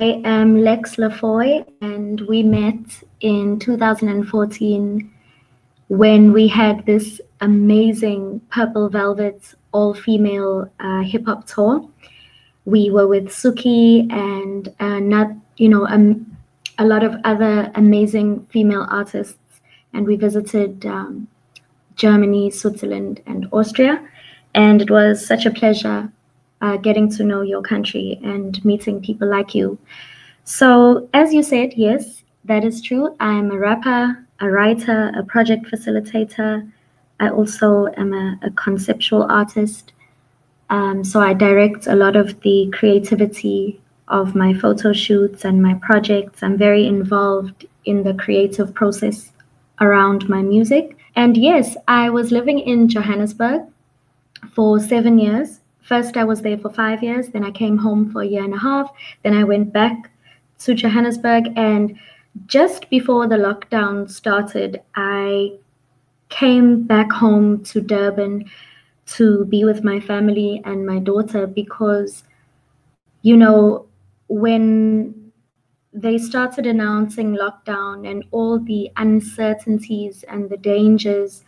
am Lex LaFoy, and we met in 2014 when we had this amazing Purple Velvet all female uh, hip hop tour. We were with Sookee and uh, not, you know, um, a lot of other amazing female artists, and we visited um, Germany, Switzerland, and Austria. And it was such a pleasure uh, getting to know your country and meeting people like you. So, as you said, yes, that is true. I'm a rapper, a writer, a project facilitator. I also am a, a conceptual artist. Um, so, I direct a lot of the creativity of my photo shoots and my projects. I'm very involved in the creative process around my music. And yes, I was living in Johannesburg for seven years. First, I was there for five years. Then I came home for a year and a half. Then I went back to Johannesburg. And just before the lockdown started, I came back home to Durban to be with my family and my daughter because, you know, when they started announcing lockdown and all the uncertainties and the dangers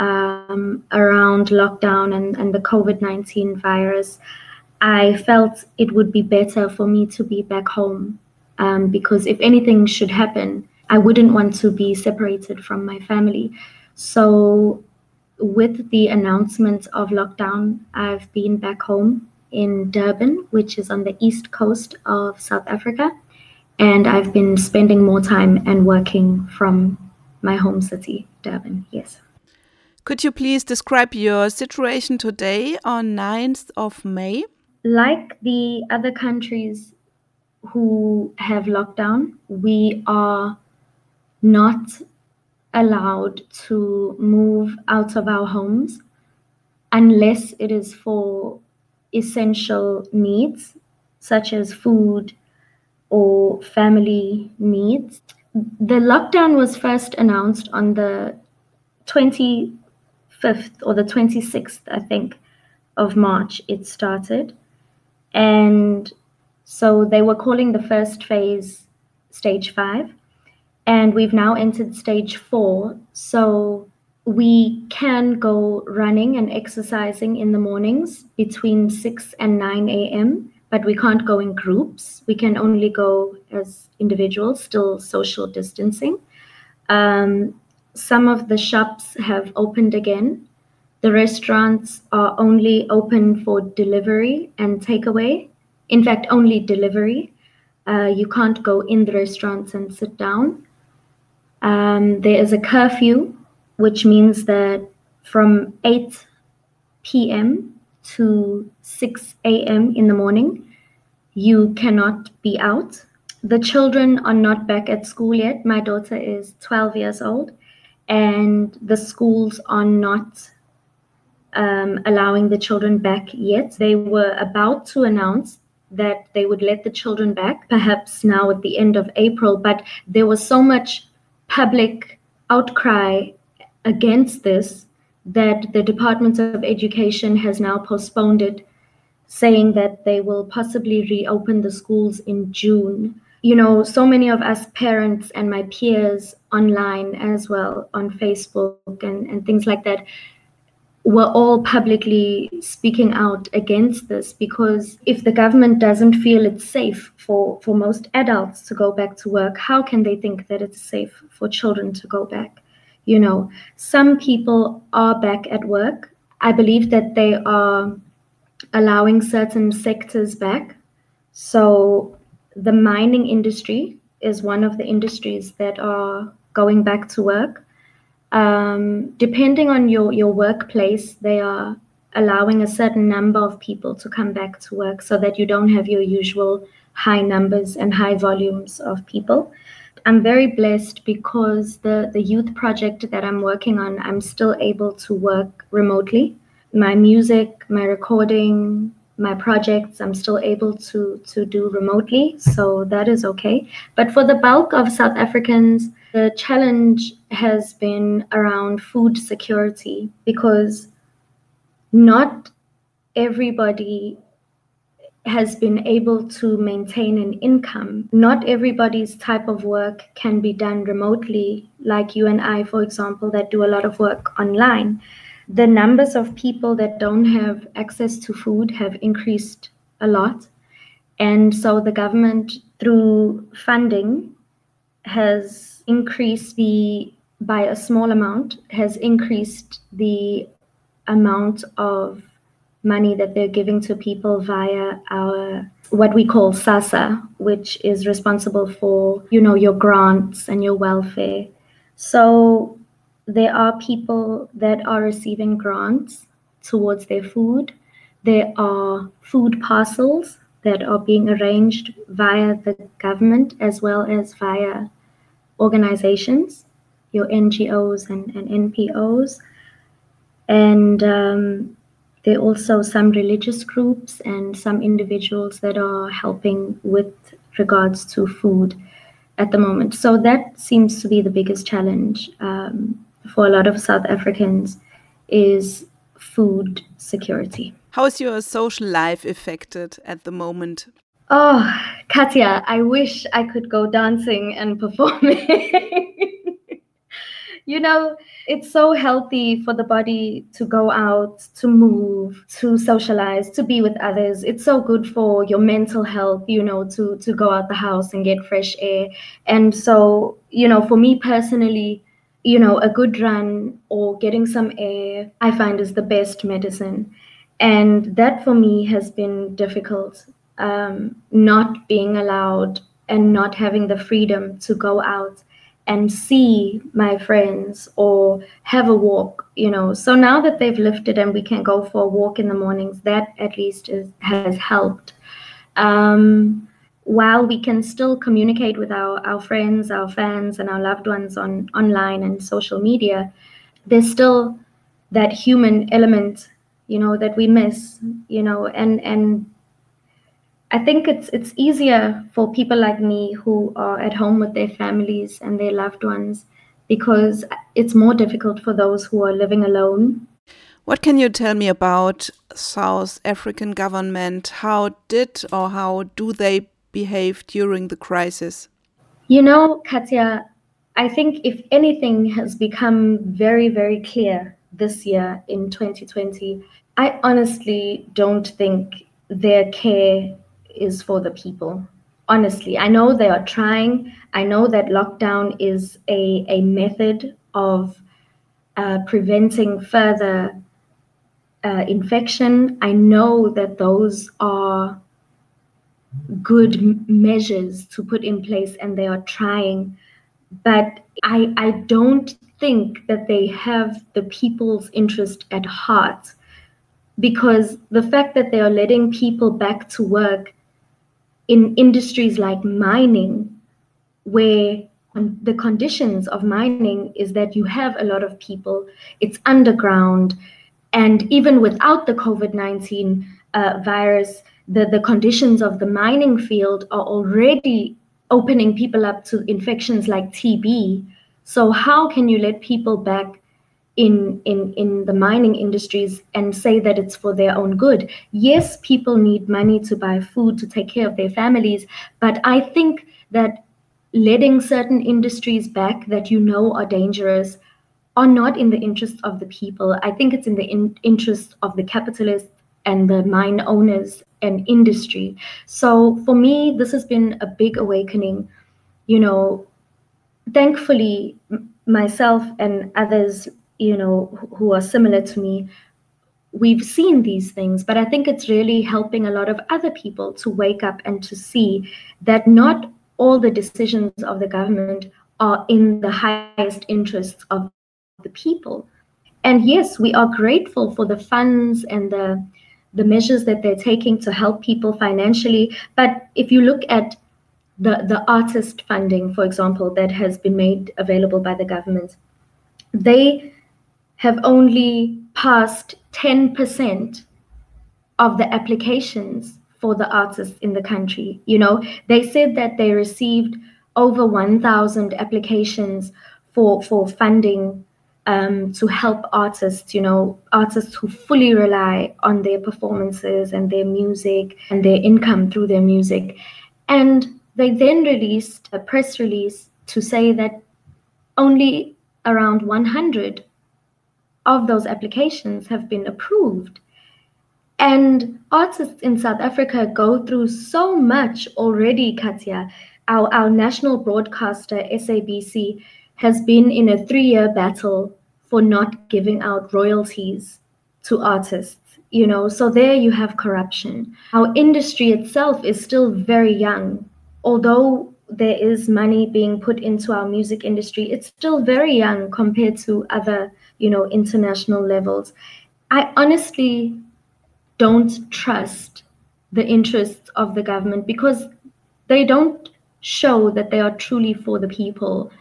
um, around lockdown and, and the COVID 19 virus, I felt it would be better for me to be back home um, because if anything should happen, I wouldn't want to be separated from my family. So, with the announcement of lockdown, I've been back home in Durban, which is on the east coast of South Africa. And I've been spending more time and working from my home city, Durban. Yes. Could you please describe your situation today on 9th of May? Like the other countries who have lockdown, we are not allowed to move out of our homes unless it is for essential needs such as food or family needs. The lockdown was first announced on the 25th or the 26th, I think, of March, it started. And so they were calling the first phase stage five. And we've now entered stage four. So we can go running and exercising in the mornings between 6 and 9 a.m., but we can't go in groups. We can only go as individuals, still social distancing. Um, some of the shops have opened again. The restaurants are only open for delivery and takeaway. In fact, only delivery. Uh, you can't go in the restaurants and sit down. Um, there is a curfew which means that from 8 p.m. to 6 a.m. in the morning, you cannot be out. The children are not back at school yet. My daughter is 12 years old, and the schools are not um, allowing the children back yet. They were about to announce that they would let the children back, perhaps now at the end of April, but there was so much public outcry against this that the Department of Education has now postponed it, saying that they will possibly reopen the schools in June. You know, so many of us parents and my peers online as well on Facebook and, and things like that were all publicly speaking out against this because if the government doesn't feel it's safe for, for most adults to go back to work, how can they think that it's safe for children to go back? you know some people are back at work i believe that they are allowing certain sectors back so the mining industry is one of the industries that are going back to work um, depending on your your workplace they are allowing a certain number of people to come back to work so that you don't have your usual high numbers and high volumes of people I'm very blessed because the, the youth project that I'm working on, I'm still able to work remotely. My music, my recording, my projects, I'm still able to, to do remotely. So that is okay. But for the bulk of South Africans, the challenge has been around food security because not everybody has been able to maintain an income. Not everybody's type of work can be done remotely, like you and I, for example, that do a lot of work online. The numbers of people that don't have access to food have increased a lot. And so the government, through funding, has increased the, by a small amount, has increased the amount of money that they're giving to people via our what we call SASSA, which is responsible for you know your grants and your welfare. So there are people that are receiving grants towards their food. There are food parcels that are being arranged via the government as well as via organizations, your NGOs and, and NPOs. And um, there are also some religious groups and some individuals that are helping with regards to food at the moment. So that seems to be the biggest challenge um, for a lot of South Africans is food security. How is your social life affected at the moment? Oh, Katya, I wish I could go dancing and performing. you know, it's so healthy for the body to go out, to move, to socialize, to be with others. It's so good for your mental health, you know, to to go out the house and get fresh air. And so, you know, for me personally, you know, a good run or getting some air, I find is the best medicine. And that for me has been difficult, um, not being allowed and not having the freedom to go out and see my friends or have a walk you know so now that they've lifted and we can go for a walk in the mornings that at least is, has helped um, while we can still communicate with our, our friends our fans and our loved ones on online and social media there's still that human element you know that we miss you know and and I think it's it's easier for people like me who are at home with their families and their loved ones because it's more difficult for those who are living alone. What can you tell me about South African government? How did or how do they behave during the crisis? You know, Katya, I think if anything has become very, very clear this year in 2020, I honestly don't think their care is for the people. Honestly, I know they are trying. I know that lockdown is a, a method of uh, preventing further uh, infection. I know that those are good measures to put in place and they are trying. But I, I don't think that they have the people's interest at heart because the fact that they are letting people back to work in industries like mining, where the conditions of mining is that you have a lot of people, it's underground, and even without the COVID 19 uh, virus, the, the conditions of the mining field are already opening people up to infections like TB. So, how can you let people back in, in, in the mining industries and say that it's for their own good. Yes, people need money to buy food to take care of their families, but I think that letting certain industries back that you know are dangerous are not in the interest of the people. I think it's in the in- interest of the capitalists and the mine owners and industry. So for me, this has been a big awakening. You know, thankfully, m- myself and others you know who are similar to me we've seen these things but i think it's really helping a lot of other people to wake up and to see that not all the decisions of the government are in the highest interests of the people and yes we are grateful for the funds and the the measures that they're taking to help people financially but if you look at the the artist funding for example that has been made available by the government they have only passed 10% of the applications for the artists in the country. You know, they said that they received over 1,000 applications for, for funding um, to help artists, you know, artists who fully rely on their performances and their music and their income through their music. And they then released a press release to say that only around 100 of those applications have been approved. And artists in South Africa go through so much already, Katya. Our, our national broadcaster, SABC, has been in a three year battle for not giving out royalties to artists. You know, so there you have corruption. Our industry itself is still very young. Although there is money being put into our music industry, it's still very young compared to other, you know, international levels. I honestly don't trust the interests of the government because they don't show that they are truly for the people.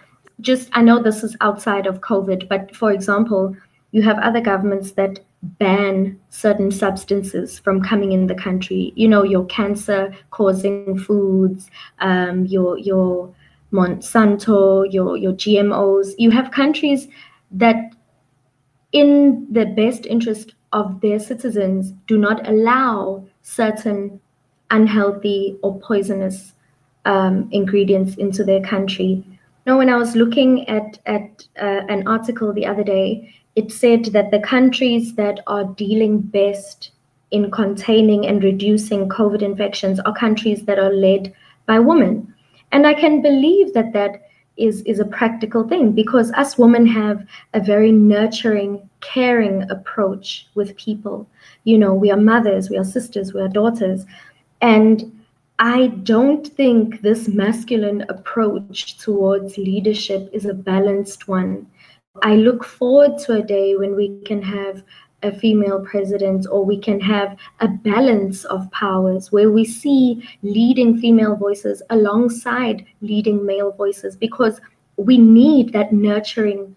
Just, I know this is outside of COVID, but for example, you have other governments that ban certain substances from coming in the country. You know, your cancer causing foods, um, your your Monsanto, your your GMOs. You have countries that, in the best interest of their citizens, do not allow certain unhealthy or poisonous um, ingredients into their country. Now, when I was looking at at uh, an article the other day, it said that the countries that are dealing best in containing and reducing COVID infections are countries that are led by women. And I can believe that that is, is a practical thing because us women have a very nurturing, caring approach with people. You know, we are mothers, we are sisters, we are daughters. And I don't think this masculine approach towards leadership is a balanced one. I look forward to a day when we can have a female president or we can have a balance of powers where we see leading female voices alongside leading male voices because we need that nurturing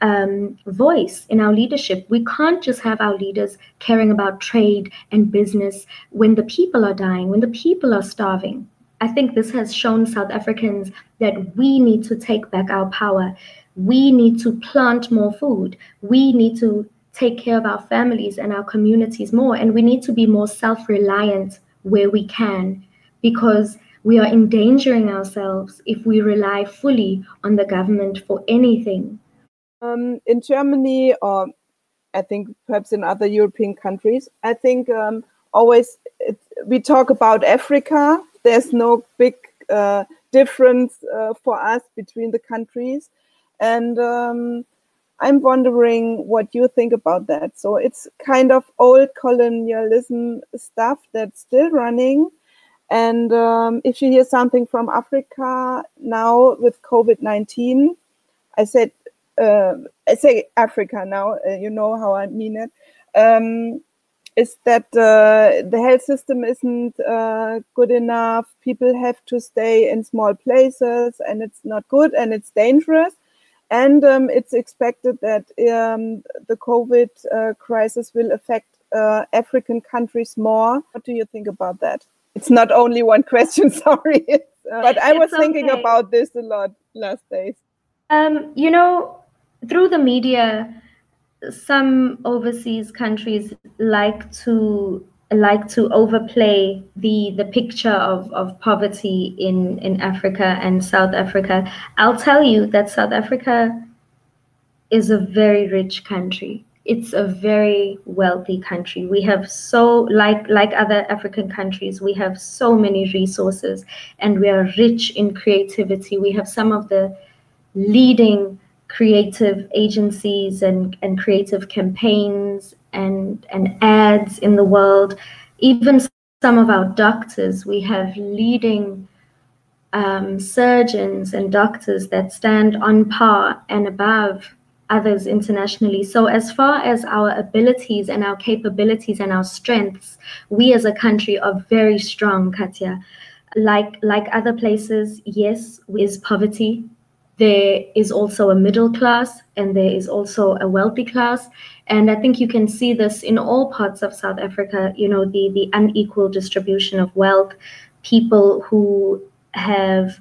um, voice in our leadership. We can't just have our leaders caring about trade and business when the people are dying, when the people are starving. I think this has shown South Africans that we need to take back our power we need to plant more food. We need to take care of our families and our communities more. And we need to be more self reliant where we can because we are endangering ourselves if we rely fully on the government for anything. Um, in Germany, or I think perhaps in other European countries, I think um, always it, we talk about Africa. There's no big uh, difference uh, for us between the countries. And um, I'm wondering what you think about that. So it's kind of old colonialism stuff that's still running. And um, if you hear something from Africa now with COVID 19, I said, I say Africa now, uh, you know how I mean it. Um, is that uh, the health system isn't uh, good enough. People have to stay in small places and it's not good and it's dangerous and um, it's expected that um, the COVID uh, crisis will affect uh, African countries more. What do you think about that? It's not only one question, sorry, but I was thinking about this a lot last days. Um, you know, through the media, some overseas countries like to like to overplay the the picture of, of poverty in, in Africa and South Africa. I'll tell you that South Africa is a very rich country. It's a very wealthy country. We have so like like other African countries, we have so many resources and we are rich in creativity. We have some of the leading creative agencies and, and creative campaigns and, and ads in the world. Even some of our doctors, we have leading um, surgeons and doctors that stand on par and above others internationally. So, as far as our abilities and our capabilities and our strengths, we as a country are very strong, Katya. Like like other places, yes, is poverty there is also a middle class and there is also a wealthy class. And i think you can see this in all parts of south africa you know the the unequal distribution of wealth people who have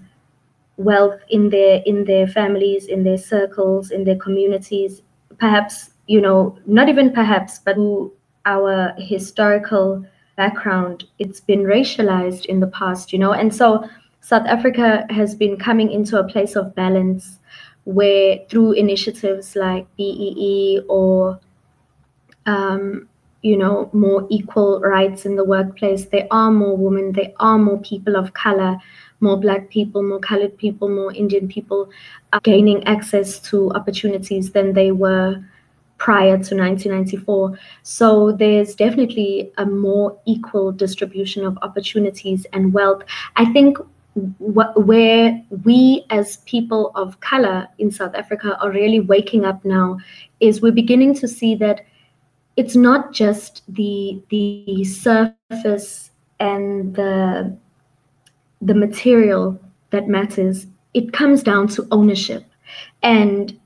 wealth in their in their families in their circles in their communities perhaps, you know, not even perhaps, but our historical background, it's been racialized in the past, you know, and so South Africa has been coming into a place of balance where through initiatives like BEE or um, you know more equal rights in the workplace, there are more women, there are more people of color, more black people, more colored people, more Indian people gaining access to opportunities than they were prior to 1994. So there's definitely a more equal distribution of opportunities and wealth. I think where we as people of color in South Africa are really waking up now is we're beginning to see that it's not just the the surface and the the material that matters. It comes down to ownership. And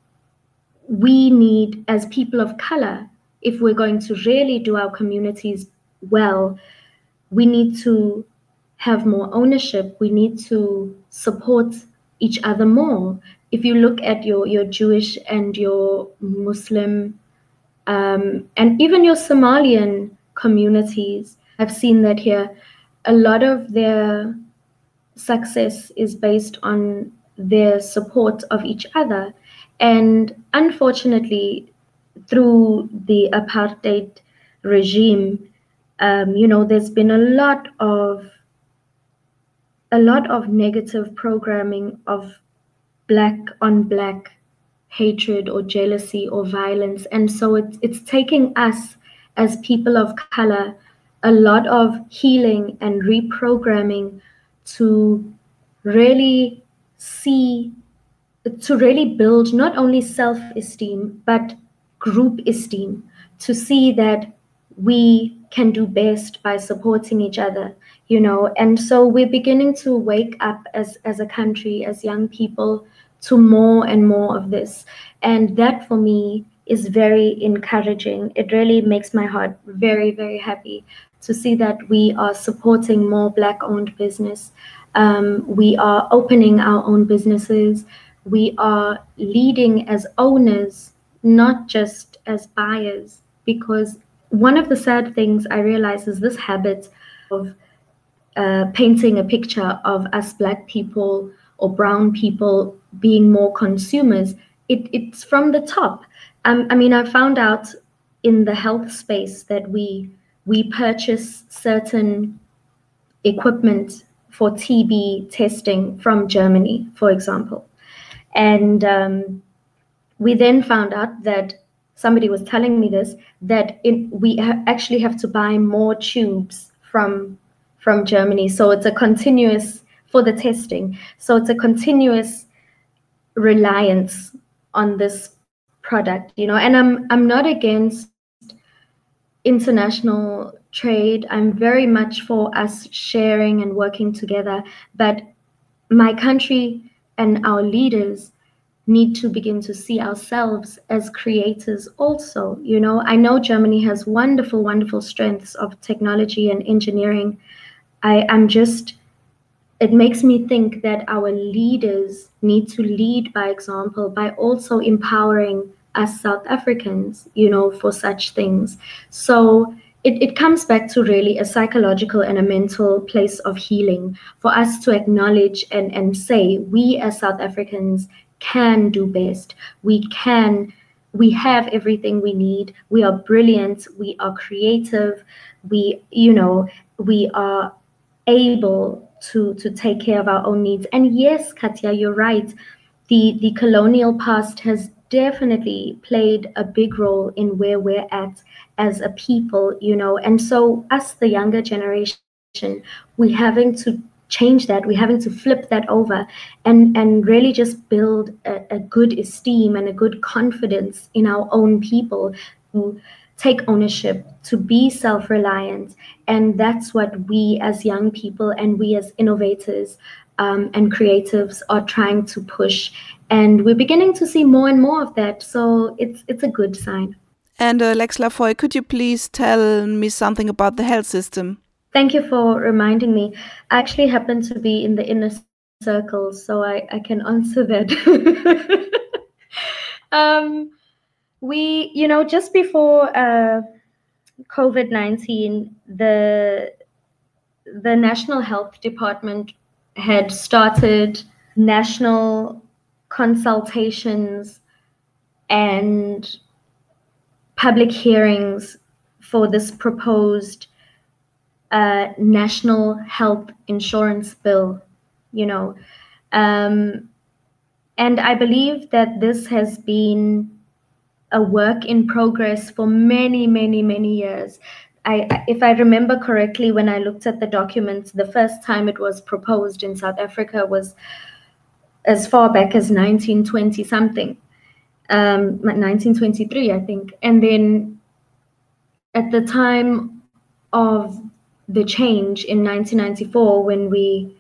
we need as people of color if we're going to really do our communities well we need to have more ownership. We need to support each other more. If you look at your, your Jewish and your Muslim um, and even your Somalian communities, I've seen that here. A lot of their success is based on their support of each other. And unfortunately, through the apartheid regime, um, you know, there's been a lot of a lot of negative programming of black on black hatred or jealousy or violence. And so it's it's taking us as people of color a lot of healing and reprogramming to really see to really build not only self-esteem but group esteem to see that we can do best by supporting each other you know? And so we're beginning to wake up as as a country as young people to more and more of this. And that for me is very encouraging. It really makes my heart very very happy to see that we are supporting more black owned business. Um, we are opening our own businesses. We are leading as owners not just as buyers because one of the sad things i realize is this habit of uh, painting a picture of us black people or brown people being more consumers it, it's from the top. Um, i mean i found out in the health space that we we purchase certain equipment for tb testing from germany for example. And um, we then found out that somebody was telling me this that in, we ha- actually have to buy more tubes from from Germany. So it's a continuous for the testing. So it's a continuous reliance on this product, you know. And I'm I'm not against international trade. I'm very much for us sharing and working together. But my country and our leaders need to begin to see ourselves as creators also you know? I know germany has wonderful wonderful strengths of technology and engineering. I am just, it makes me think that our leaders need to lead by example by also empowering us South Africans, you know, for such things. So it, it comes back to really a psychological and a mental place of healing. For us to acknowledge and, and say we as South Africans can do best. We can, we have everything we need. We are brilliant. We are creative. We, you know, we are able to to take care of our own needs. And yes, Katya, you're right. The the colonial past has definitely played a big role in where we're at as a people, you know. And so us, the younger generation, we're having to change that. We're having to flip that over and and really just build a, a good esteem and a good confidence in our own people who take ownership, to be self reliant. And that's what we as young people and we as innovators um, and creatives are trying to push. And we're beginning to see more and more of that. So it's, it's a good sign. And uh, Lex LaFoy, could you please tell me something about the health system? Thank you for reminding me. I actually happen to be in the inner circle, so I, I can answer that. um, We, you know, just before uh, COVID 19, the, the National Health Department had started national consultations and public hearings for this proposed uh, national health insurance bill, you know. Um, and I believe that this has been a work in progress for many, many, many years. I, if I remember correctly, when I looked at the documents, the first time it was proposed in South Africa was as far back as 1920 something, um, 1923, I think. And then at the time of the change in 1994, when we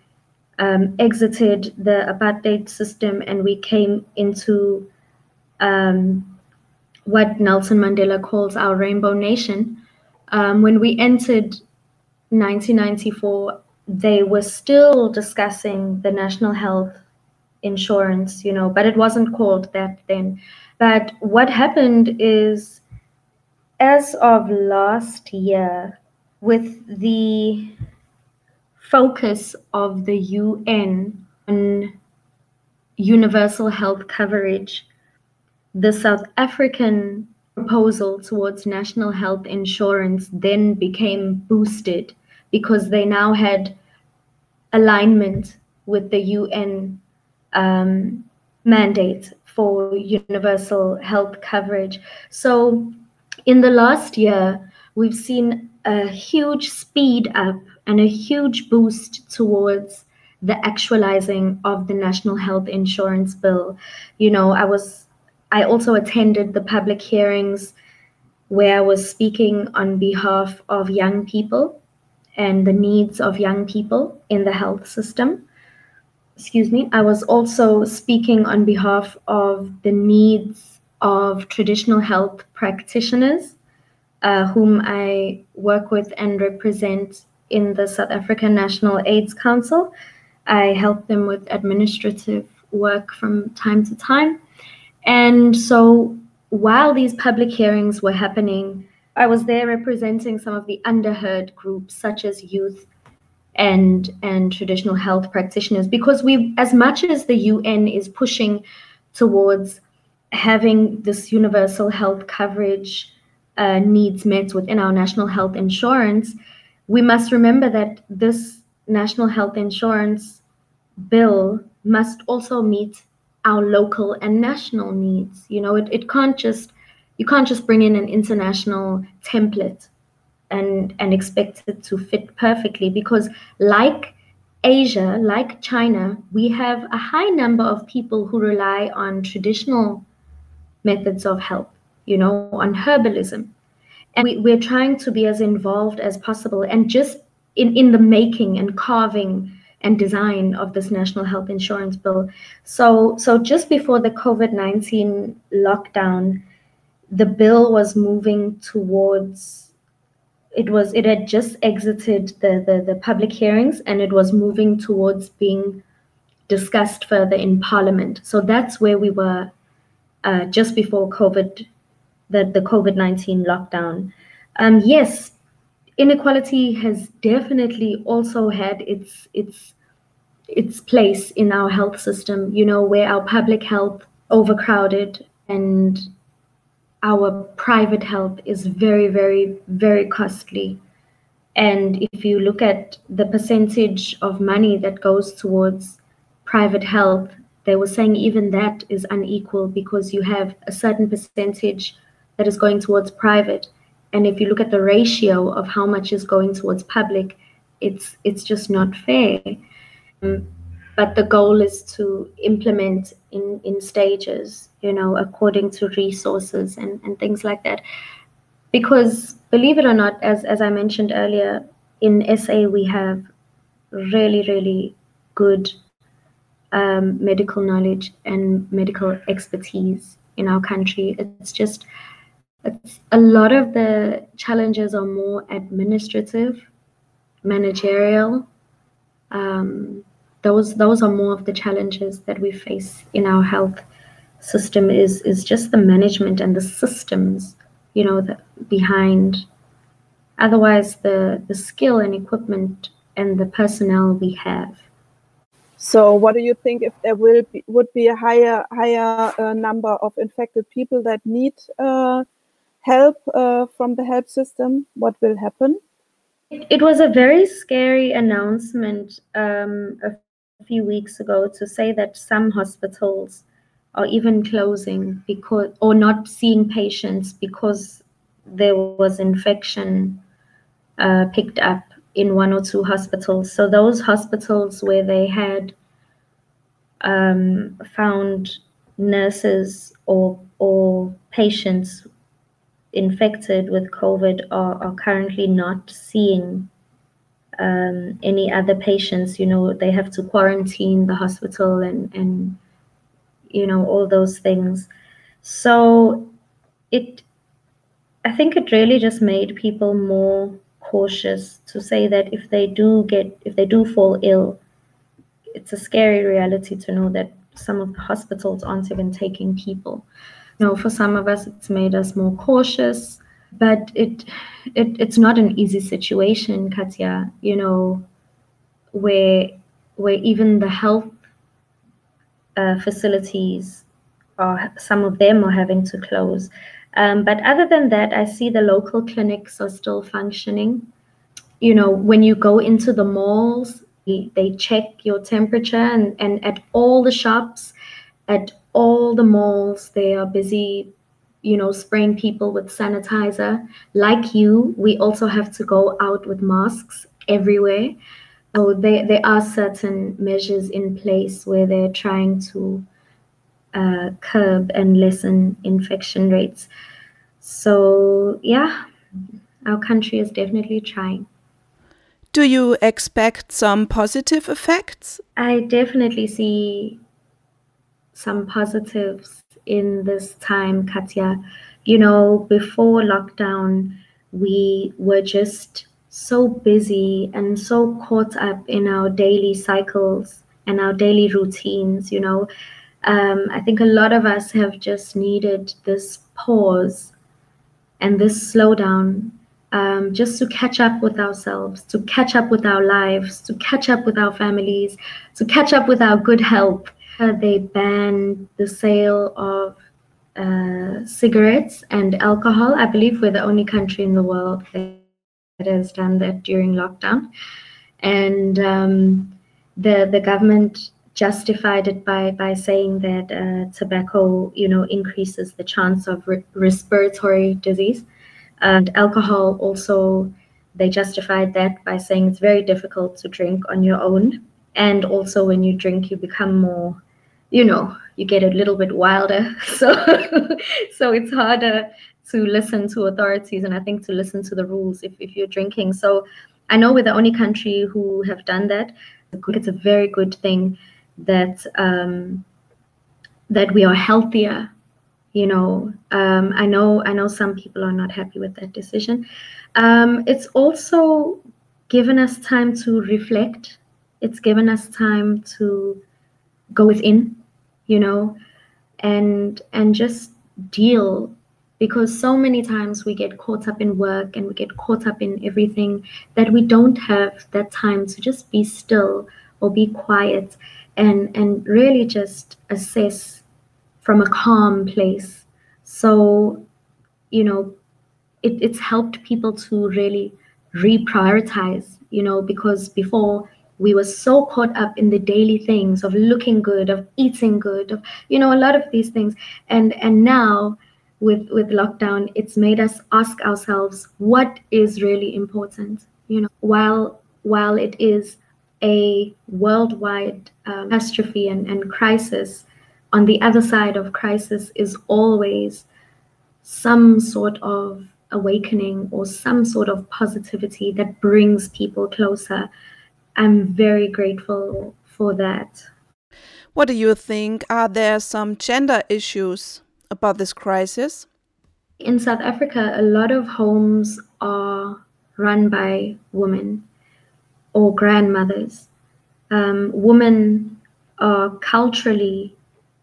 um, exited the apartheid system and we came into um, what Nelson Mandela calls our rainbow nation. Um, when we entered 1994, they were still discussing the national health insurance, you know, but it wasn't called that then. But what happened is, as of last year, with the focus of the UN on universal health coverage, the South African proposal towards national health insurance then became boosted because they now had alignment with the UN um, mandate for universal health coverage. So, in the last year, we've seen a huge speed up and a huge boost towards the actualizing of the national health insurance bill. You know, I was I also attended the public hearings where I was speaking on behalf of young people and the needs of young people in the health system. Excuse me. I was also speaking on behalf of the needs of traditional health practitioners, uh, whom I work with and represent in the South African National AIDS Council. I help them with administrative work from time to time. And so while these public hearings were happening, I was there representing some of the underheard groups, such as youth and and traditional health practitioners, because we, as much as the UN is pushing towards having this universal health coverage uh, needs met within our national health insurance, we must remember that this national health insurance bill must also meet our local and national needs. You know, it, it can't just you can't just bring in an international template and and expect it to fit perfectly because like Asia, like China, we have a high number of people who rely on traditional methods of health, you know, on herbalism and we, we're trying to be as involved as possible and just in, in the making and carving and design of this national health insurance bill. So so just before the COVID-19 lockdown, the bill was moving towards it was it had just exited the, the, the public hearings and it was moving towards being discussed further in parliament. So that's where we were uh, just before COVID the, the COVID 19 lockdown. Um, yes, inequality has definitely also had its, its, its place in our health system, you know, where our public health overcrowded and our private health is very, very, very costly. And if you look at the percentage of money that goes towards private health, they were saying even that is unequal because you have a certain percentage that is going towards private. And if you look at the ratio of how much is going towards public, it's it's just not fair. Um, but the goal is to implement in, in stages, you know, according to resources and, and things like that. Because believe it or not, as, as I mentioned earlier, in SA we have really, really good um, medical knowledge and medical expertise in our country. It's just a lot of the challenges are more administrative, managerial. Um, those those are more of the challenges that we face in our health system is is just the management and the systems, you know, behind. Otherwise, the the skill and equipment and the personnel we have. So, what do you think if there will be would be a higher higher uh, number of infected people that need uh, help uh, from the help system? What will happen? It, it was a very scary announcement um, a few weeks ago to say that some hospitals are even closing because or not seeing patients because there was infection uh, picked up in one or two hospitals. So those hospitals where they had um, found nurses or or patients infected with COVID are, are currently not seeing um, any other patients. You know, they have to quarantine the hospital and and you know all those things. So it, I think it really just made people more cautious to say that if they do get if they do fall ill, it's a scary reality to know that some of the hospitals aren't even taking people. You know, for some of us, it's made us more cautious, but it, it it's not an easy situation, Katja. You know, where where even the health uh, facilities are some of them are having to close. Um, but other than that, I see the local clinics are still functioning. You know, when you go into the malls, they check your temperature, and, and at all the shops, at all the malls, they are busy, you know, spraying people with sanitizer. Like you, we also have to go out with masks everywhere. So there, there are certain measures in place where they're trying to uh, curb and lessen infection rates. So yeah, our country is definitely trying. Do you expect some positive effects? I definitely see some positives in this time, Katya. You know, before lockdown, we were just so busy and so caught up in our daily cycles and our daily routines. You know, um, I think a lot of us have just needed this pause and this slowdown um, just to catch up with ourselves, to catch up with our lives, to catch up with our families, to catch up with our good health they banned the sale of uh, cigarettes and alcohol. I believe we're the only country in the world that has done that during lockdown. And um, the the government justified it by by saying that uh, tobacco, you know, increases the chance of re- respiratory disease, and alcohol also. They justified that by saying it's very difficult to drink on your own, and also when you drink, you become more you know you get a little bit wilder. So so it's harder to listen to authorities and i think to listen to the rules if, if you're drinking. So i know we're the only country who have done that. It's a very good thing that um, that we are healthier you know. Um, i know i know some people are not happy with that decision. Um, it's also given us time to reflect. It's given us time to go within you know and and just deal. Because so many times we get caught up in work and we get caught up in everything that we don't have that time to just be still or be quiet and and really just assess from a calm place. So you know it, it's helped people to really reprioritize you know because before we were so caught up in the daily things of looking good of eating good of you know a lot of these things. And and now with with lockdown it's made us ask ourselves what is really important? You know while while it is a worldwide um, catastrophe and, and crisis on the other side of crisis is always some sort of awakening or some sort of positivity that brings people closer I'm very grateful for that. What do you think? Are there some gender issues about this crisis? In South Africa, a lot of homes are run by women or grandmothers. Um, women are culturally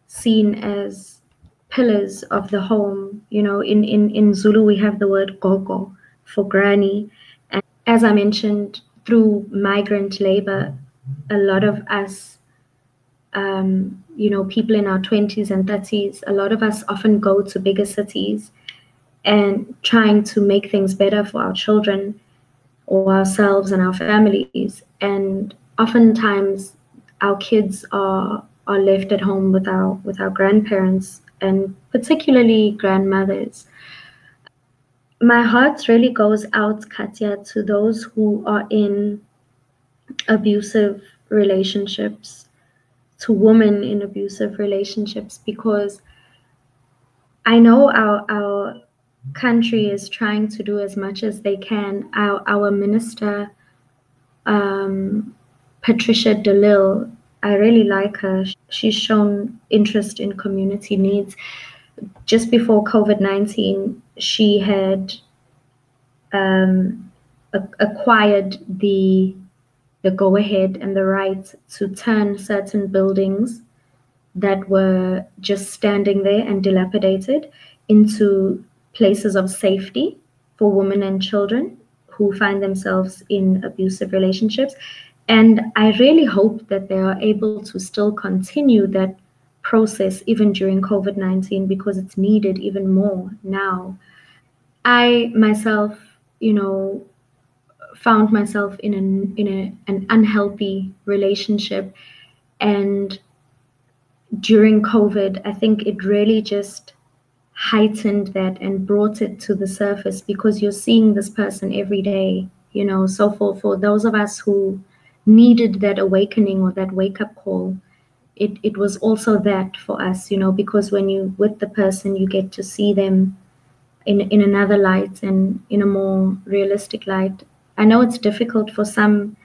seen as pillars of the home. You know, in, in, in Zulu, we have the word gogo for granny. And as I mentioned, through migrant labor, a lot of us, um, you know, people in our 20s and 30s, a lot of us often go to bigger cities and trying to make things better for our children or ourselves and our families. And oftentimes our kids are are left at home with our with our grandparents and particularly grandmothers. My heart really goes out, Katya, to those who are in abusive relationships, to women in abusive relationships, because I know our our country is trying to do as much as they can. Our our minister, um, Patricia de Lille, I really like her. She's shown interest in community needs. Just before COVID 19, she had um, acquired the, the go ahead and the right to turn certain buildings that were just standing there and dilapidated into places of safety for women and children who find themselves in abusive relationships. And I really hope that they are able to still continue that process even during COVID 19 because it's needed even more now. I myself, you know, found myself in an in a, an unhealthy relationship and during covid i think it really just heightened that and brought it to the surface because you're seeing this person every day you know so for for those of us who needed that awakening or that wake up call it it was also that for us you know because when you with the person you get to see them in in another light and in a more realistic light. I know it's difficult for some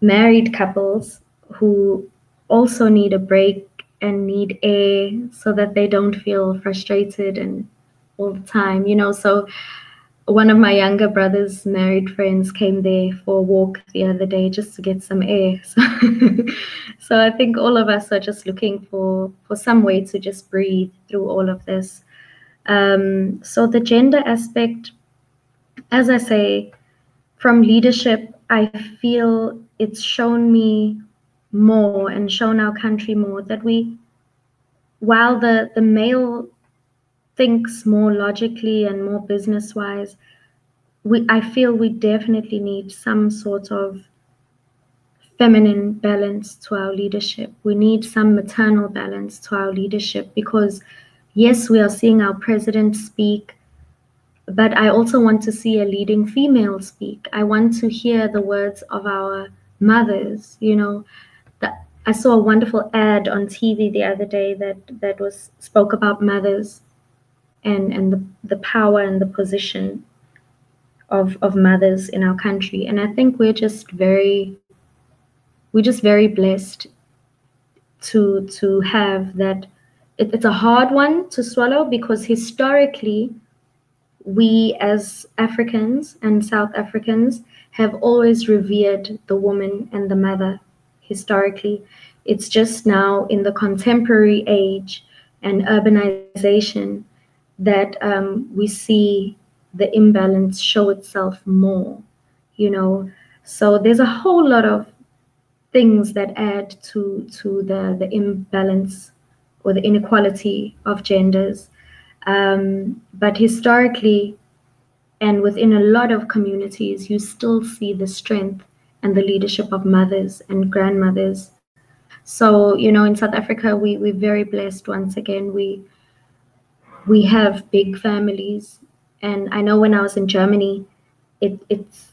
married couples who also need a break and need air so that they don't feel frustrated and all the time you know so one of my younger brother's married friends came there for a walk the other day just to get some air. So, so I think all of us are just looking for for some way to just breathe through all of this. Um, so the gender aspect, as I say, from leadership, I feel it's shown me more and shown our country more that we, while the the male thinks more logically and more business wise, we I feel we definitely need some sort of feminine balance to our leadership. We need some maternal balance to our leadership because yes, we are seeing our president speak, but I also want to see a leading female speak. I want to hear the words of our mothers, you know. That I saw a wonderful ad on TV the other day that that was spoke about mothers and and the, the power and the position of of mothers in our country. And i think we're just very we're just very blessed to to have that. It, it's a hard one to swallow because historically we as africans and south africans have always revered the woman and the mother historically. It's just now in the contemporary age and urbanization that um, we see the imbalance show itself more, you know. So there's a whole lot of things that add to to the the imbalance or the inequality of genders. Um, but historically, and within a lot of communities, you still see the strength and the leadership of mothers and grandmothers. So, you know, in South Africa, we, we're very blessed once again. We we have big families. And I know when I was in Germany, it, it's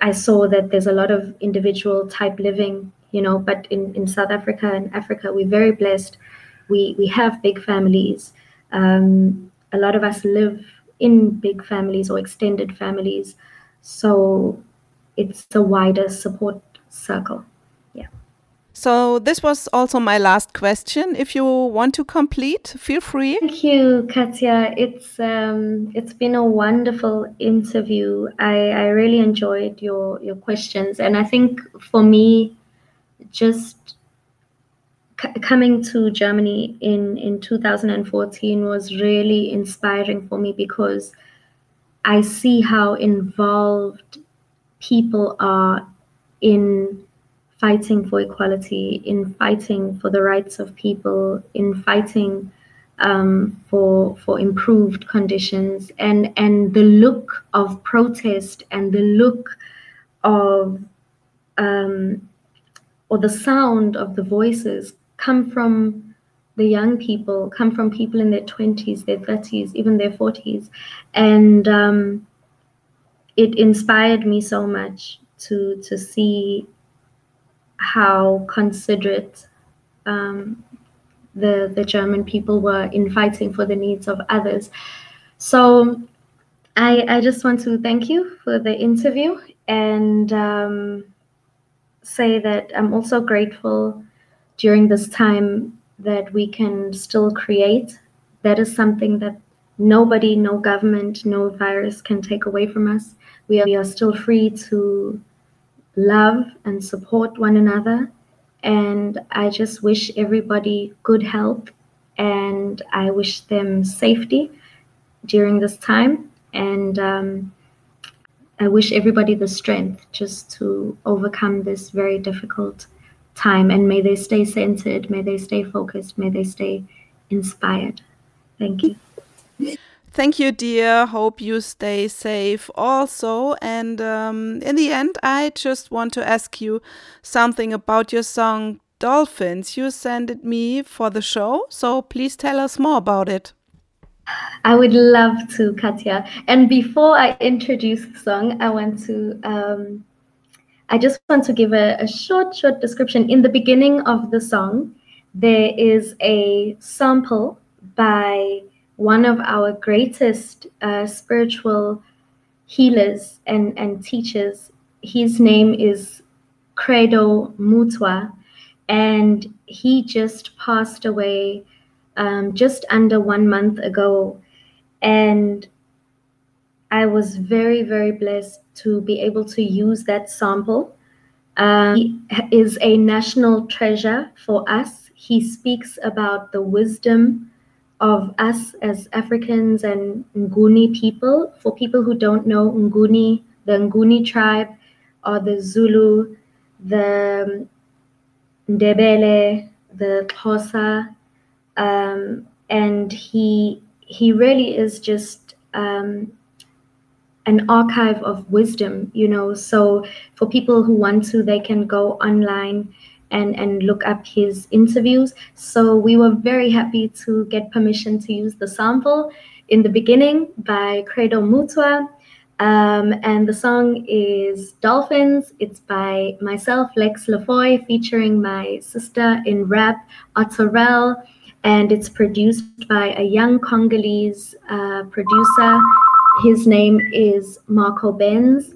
I saw that there's a lot of individual type living, you know, but in, in South Africa and Africa, we're very blessed. We we have big families. Um, a lot of us live in big families or extended families. So it's a wider support circle. So this was also my last question. If you want to complete, feel free. Thank you, Katya. It's um, it's been a wonderful interview. I, I really enjoyed your your questions, and I think for me, just coming to Germany in, in 2014 was really inspiring for me because I see how involved people are in fighting for equality, in fighting for the rights of people, in fighting um, for for improved conditions, and and the look of protest and the look of um, or the sound of the voices come from the young people, come from people in their 20s, their 30s, even their 40s. And um, it inspired me so much to, to see how considerate um, the, the German people were in fighting for the needs of others. So I, I just want to thank you for the interview and um, say that I'm also grateful during this time that we can still create. That is something that nobody, no government, no virus can take away from us. We are, we are still free to love and support one another. And I just wish everybody good health and I wish them safety during this time. And um, I wish everybody the strength just to overcome this very difficult time. And may they stay centered, may they stay focused, may they stay inspired. Thank you. Thank you, dear. Hope you stay safe also. And um, in the end, I just want to ask you something about your song Dolphins. You sent it me for the show, so please tell us more about it. I would love to, Katja. And before I introduce the song, I want to um, I just want to give a, a short, short description. In the beginning of the song, there is a sample by one of our greatest uh, spiritual healers and, and teachers. His name is Credo Mutwa, and he just passed away um, just under one month ago. And I was very, very blessed to be able to use that sample. Um, he is a national treasure for us. He speaks about the wisdom of us as Africans and Nguni people. For people who don't know Nguni, the Nguni tribe, or the Zulu, the Ndebele, the Xhosa, um, and he he really is just um, an archive of wisdom, you know. So for people who want to, they can go online and, and look up his interviews. So we were very happy to get permission to use the sample in the beginning by Credo Mutwa. Um, and the song is Dolphins. It's by myself, Lex LaFoy, featuring my sister in rap, Otterell. And it's produced by a young Congolese uh, producer his name is Marco Benz.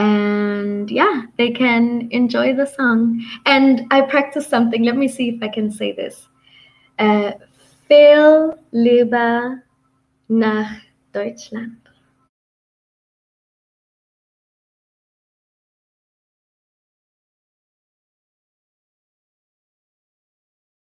And yeah, they can enjoy the song. And I practiced something. Let me see if I can say this. Uh, Viel lieber nach Deutschland.